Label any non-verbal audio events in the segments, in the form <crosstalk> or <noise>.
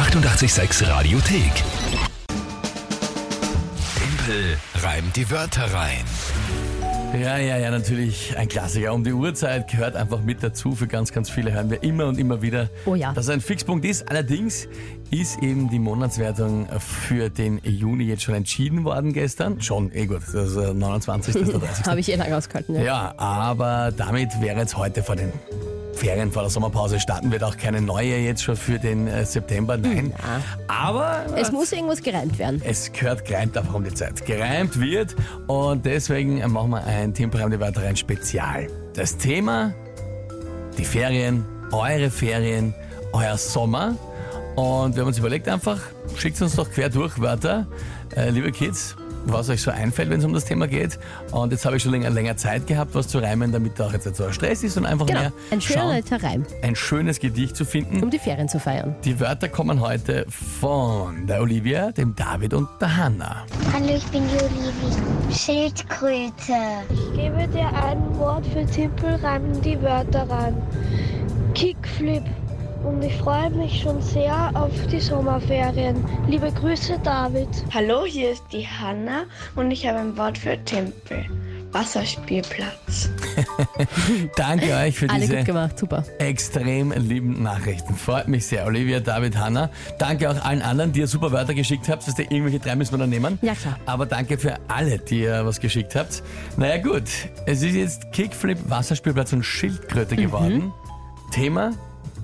886 Radiothek. Tempel reimt die Wörter rein. Ja, ja, ja, natürlich ein Klassiker. Um die Uhrzeit gehört einfach mit dazu. Für ganz, ganz viele hören wir immer und immer wieder, Oh ja. dass es ein Fixpunkt ist. Allerdings ist eben die Monatswertung für den Juni jetzt schon entschieden worden gestern. Schon, eh gut, das ist der 29. Das ist der 30. Habe ich eh lange ausgehalten. Ja. Ja, aber damit wäre jetzt heute vor den Ferien, vor der Sommerpause starten wird auch keine neue jetzt schon für den äh, September. Nein. Aber Es muss irgendwas gereimt werden. es gehört gereimt einfach um die Zeit. Gereimt wird und deswegen machen wir ein Temporeim die Wörter rein Spezial. Das Thema, die Ferien, eure Ferien, euer Sommer. Und wir haben uns überlegt einfach, schickt uns doch quer durch Wörter, äh, liebe Kids, was euch so einfällt, wenn es um das Thema geht. Und jetzt habe ich schon länger, länger Zeit gehabt, was zu reimen, damit da auch jetzt nicht so ein Stress ist und einfach Genau. mehr Ein schöner schauen, Reim, ein schönes Gedicht zu finden. um die Ferien zu feiern. Die Wörter kommen heute von der Olivia, dem David und der Hanna. Hallo, ich bin die Olivia. Schildkröte. Ich gebe dir ein Wort für Tippel, reimen die Wörter rein. Kickflip. Und ich freue mich schon sehr auf die Sommerferien. Liebe Grüße, David. Hallo, hier ist die Hanna und ich habe ein Wort für Tempel. Wasserspielplatz. <laughs> Danke euch für Alle diese gut gemacht, super. extrem lieben Nachrichten. Freut mich sehr. Olivia, David, Hanna. Danke auch allen anderen, die ihr super Wörter geschickt habt. Das heißt, irgendwelche drei müssen wir dann nehmen. Ja, klar. Aber danke für alle, die ihr was geschickt habt. Naja gut, es ist jetzt Kickflip, Wasserspielplatz und Schildkröte Mhm. geworden. Thema,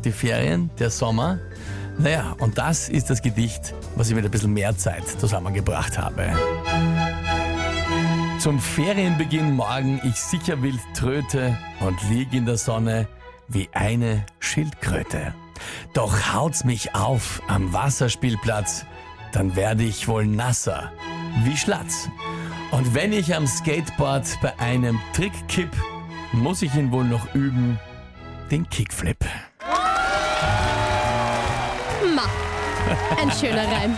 die Ferien, der Sommer. Naja, und das ist das Gedicht, was ich mit ein bisschen mehr Zeit zusammengebracht habe. Zum Ferienbeginn morgen ich sicher wild tröte und lieg in der Sonne wie eine Schildkröte. Doch haut's mich auf am Wasserspielplatz, dann werde ich wohl nasser wie Schlatz. Und wenn ich am Skateboard bei einem Trick kipp, muss ich ihn wohl noch üben, den Kickflip. Ein schöner Reim.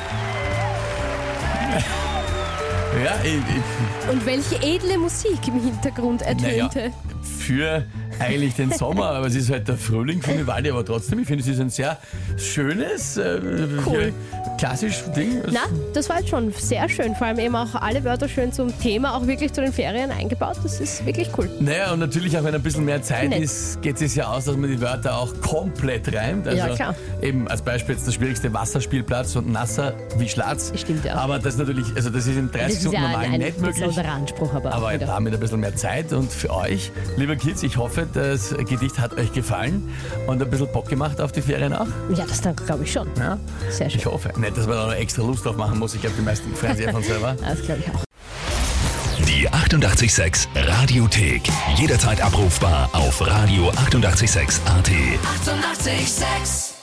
Ja, ich, ich, Und welche edle Musik im Hintergrund naja, ertönte. für eigentlich den Sommer, aber es ist halt der Frühling von Vivaldi, aber trotzdem, ich finde, es ist ein sehr schönes, äh, Cool. klassisch Ding. Na, das war jetzt schon sehr schön. Vor allem eben auch alle Wörter schön zum Thema, auch wirklich zu den Ferien eingebaut. Das ist wirklich cool. Naja, und natürlich auch, wenn ein bisschen mehr Zeit Nett. ist, geht es ja aus, dass man die Wörter auch komplett reimt. Also Ja, klar. Eben als Beispiel jetzt der schwierigste Wasserspielplatz und nasser wie Schlatz. Stimmt, ja. Aber das natürlich, also das ist in 30 Das ist Sekunden ja normal ein, nicht ein möglich. besonderer Anspruch, aber, Aber wieder. damit ein bisschen mehr Zeit und für euch, liebe Kids, ich hoffe, das Gedicht hat euch gefallen und ein bisschen Bock gemacht auf die Ferien auch. Ja, das dann glaube ich schon. Ja? Sehr schön. Ich hoffe. Nicht, dass man da noch extra Lust drauf machen muss. Ich glaube, die meisten freuen sich ja von selber. <laughs> Das glaube ich auch. Die 886 Radiothek. Jederzeit abrufbar auf radio886.at. 886! 886